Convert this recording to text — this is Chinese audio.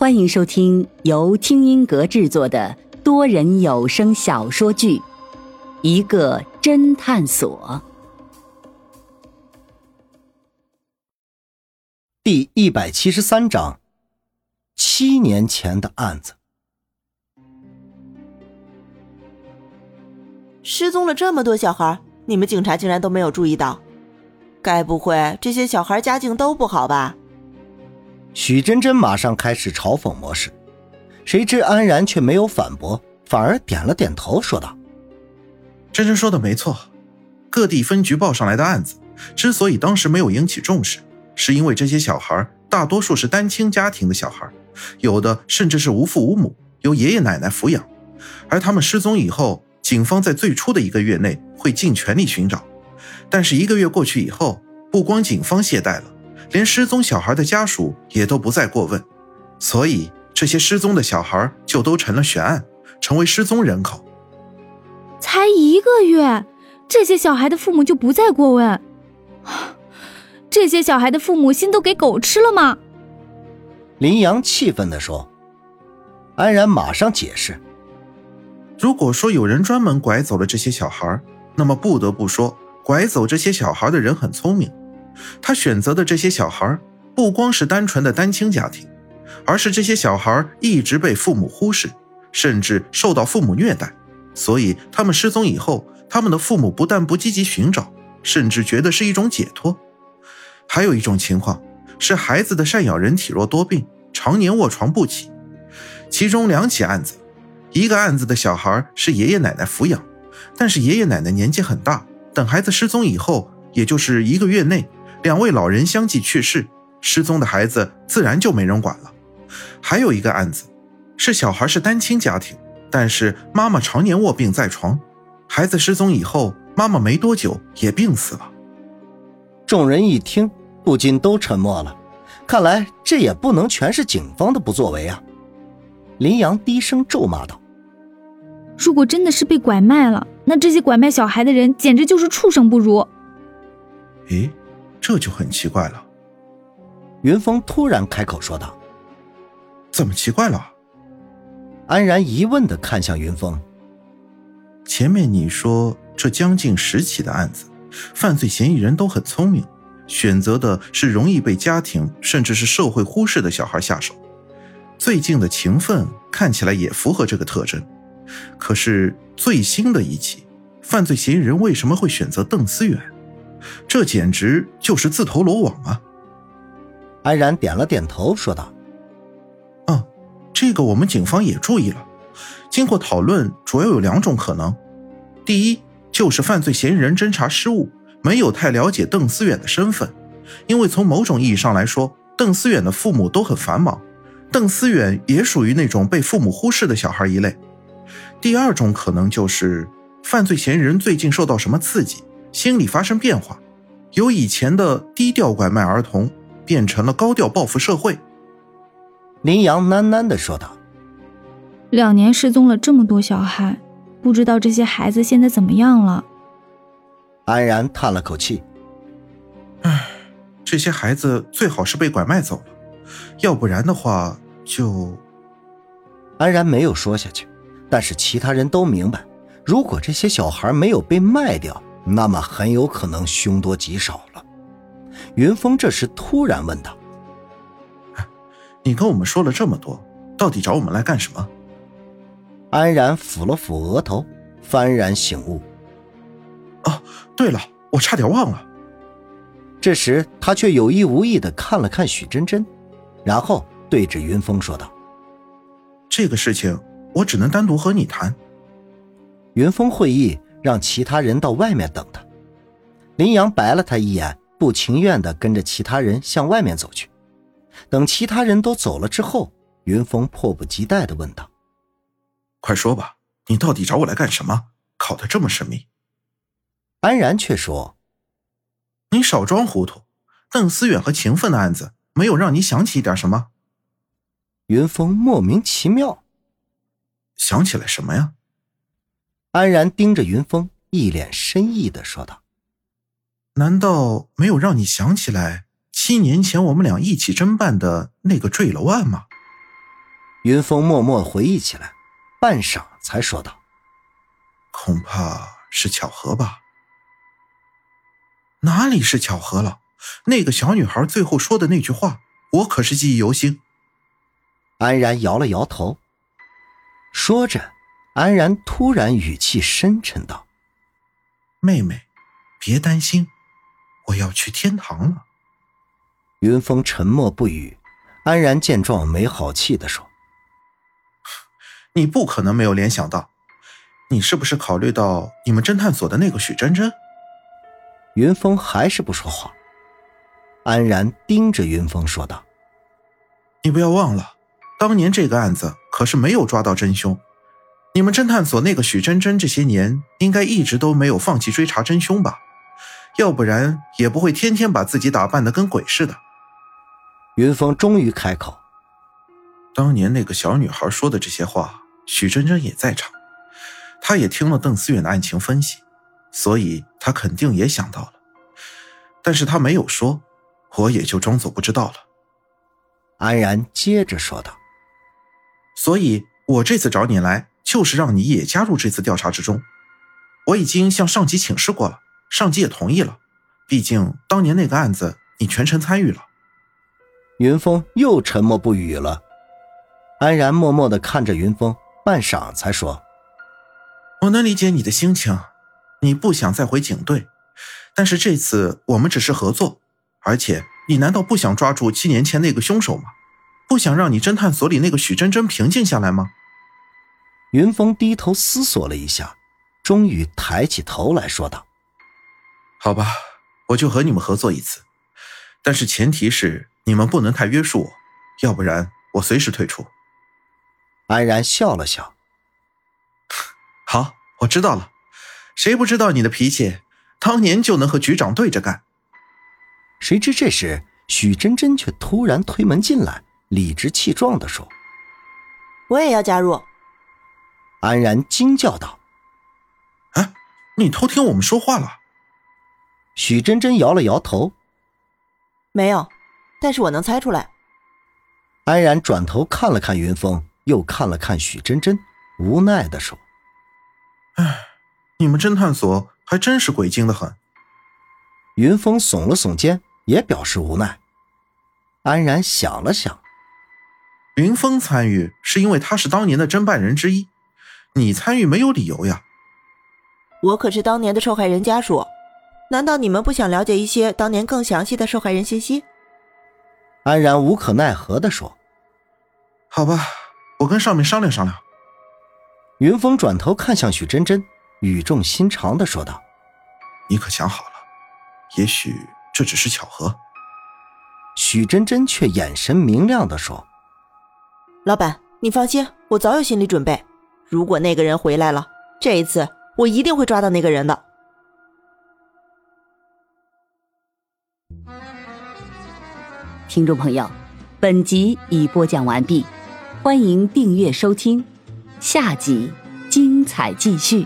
欢迎收听由听音阁制作的多人有声小说剧《一个侦探所》第一百七十三章：七年前的案子。失踪了这么多小孩，你们警察竟然都没有注意到？该不会这些小孩家境都不好吧？许真真马上开始嘲讽模式，谁知安然却没有反驳，反而点了点头，说道：“真真说的没错，各地分局报上来的案子，之所以当时没有引起重视，是因为这些小孩大多数是单亲家庭的小孩，有的甚至是无父无母，由爷爷奶奶抚养，而他们失踪以后，警方在最初的一个月内会尽全力寻找，但是一个月过去以后，不光警方懈怠了。”连失踪小孩的家属也都不再过问，所以这些失踪的小孩就都成了悬案，成为失踪人口。才一个月，这些小孩的父母就不再过问？这些小孩的父母心都给狗吃了吗？林阳气愤地说。安然马上解释：“如果说有人专门拐走了这些小孩，那么不得不说，拐走这些小孩的人很聪明。”他选择的这些小孩，不光是单纯的单亲家庭，而是这些小孩一直被父母忽视，甚至受到父母虐待，所以他们失踪以后，他们的父母不但不积极寻找，甚至觉得是一种解脱。还有一种情况是孩子的赡养人体弱多病，常年卧床不起。其中两起案子，一个案子的小孩是爷爷奶奶抚养，但是爷爷奶奶年纪很大，等孩子失踪以后，也就是一个月内。两位老人相继去世，失踪的孩子自然就没人管了。还有一个案子，是小孩是单亲家庭，但是妈妈常年卧病在床，孩子失踪以后，妈妈没多久也病死了。众人一听，不禁都沉默了。看来这也不能全是警方的不作为啊！林阳低声咒骂道：“如果真的是被拐卖了，那这些拐卖小孩的人简直就是畜生不如。”咦？这就很奇怪了。云峰突然开口说道：“怎么奇怪了？”安然疑问的看向云峰。前面你说这将近十起的案子，犯罪嫌疑人都很聪明，选择的是容易被家庭甚至是社会忽视的小孩下手。最近的情分看起来也符合这个特征。可是最新的一起，犯罪嫌疑人为什么会选择邓思远？这简直就是自投罗网啊！安然点了点头，说道：“嗯，这个我们警方也注意了。经过讨论，主要有两种可能：第一，就是犯罪嫌疑人侦查失误，没有太了解邓思远的身份，因为从某种意义上来说，邓思远的父母都很繁忙，邓思远也属于那种被父母忽视的小孩一类；第二种可能就是，犯罪嫌疑人最近受到什么刺激。”心理发生变化，由以前的低调拐卖儿童变成了高调报复社会。林阳喃喃的说道：“两年失踪了这么多小孩，不知道这些孩子现在怎么样了。”安然叹了口气：“唉，这些孩子最好是被拐卖走了，要不然的话就……”安然没有说下去，但是其他人都明白，如果这些小孩没有被卖掉。那么很有可能凶多吉少了。云峰这时突然问道：“你跟我们说了这么多，到底找我们来干什么？”安然抚了抚额头，幡然醒悟：“哦，对了，我差点忘了。”这时他却有意无意的看了看许真真，然后对着云峰说道：“这个事情我只能单独和你谈。”云峰会意。让其他人到外面等他。林阳白了他一眼，不情愿地跟着其他人向外面走去。等其他人都走了之后，云峰迫不及待地问道：“快说吧，你到底找我来干什么？搞得这么神秘。”安然却说：“你少装糊涂，邓思远和秦奋的案子没有让你想起一点什么？”云峰莫名其妙：“想起来什么呀？”安然盯着云峰，一脸深意的说道：“难道没有让你想起来七年前我们俩一起侦办的那个坠楼案吗？”云峰默默回忆起来，半晌才说道：“恐怕是巧合吧？哪里是巧合了？那个小女孩最后说的那句话，我可是记忆犹新。”安然摇了摇头，说着，安然突然语气深沉道：“妹妹，别担心，我要去天堂了。”云峰沉默不语，安然见状没好气的说：“你不可能没有联想到，你是不是考虑到你们侦探所的那个许真真？”云峰还是不说话。安然盯着云峰说道：“你不要忘了，当年这个案子可是没有抓到真凶，你们侦探所那个许真真这些年应该一直都没有放弃追查真凶吧？要不然也不会天天把自己打扮的跟鬼似的。”云峰终于开口：“当年那个小女孩说的这些话，许真真也在场，她也听了邓思远的案情分析，所以她肯定也想到了，但是她没有说，我也就装作不知道了。”安然接着说道：“所以我这次找你来，就是让你也加入这次调查之中。我已经向上级请示过了，上级也同意了，毕竟当年那个案子你全程参与了。”云峰又沉默不语了，安然默默的看着云峰，半晌才说：“我能理解你的心情，你不想再回警队，但是这次我们只是合作，而且你难道不想抓住七年前那个凶手吗？不想让你侦探所里那个许真真平静下来吗？”云峰低头思索了一下，终于抬起头来说道：“好吧，我就和你们合作一次，但是前提是。”你们不能太约束我，要不然我随时退出。安然笑了笑，好，我知道了。谁不知道你的脾气，当年就能和局长对着干。谁知这时许真真却突然推门进来，理直气壮地说：“我也要加入。”安然惊叫道：“啊，你偷听我们说话了？”许真真摇了摇头：“没有。”但是我能猜出来。安然转头看了看云峰，又看了看许真真，无奈的说：“哎，你们侦探所还真是鬼精的很。”云峰耸了耸肩，也表示无奈。安然想了想：“云峰参与是因为他是当年的侦办人之一，你参与没有理由呀。”我可是当年的受害人家属，难道你们不想了解一些当年更详细的受害人信息？安然无可奈何地说：“好吧，我跟上面商量商量。”云峰转头看向许真真，语重心长地说道：“你可想好了？也许这只是巧合。”许真真却眼神明亮地说：“老板，你放心，我早有心理准备。如果那个人回来了，这一次我一定会抓到那个人的。”听众朋友，本集已播讲完毕，欢迎订阅收听，下集精彩继续。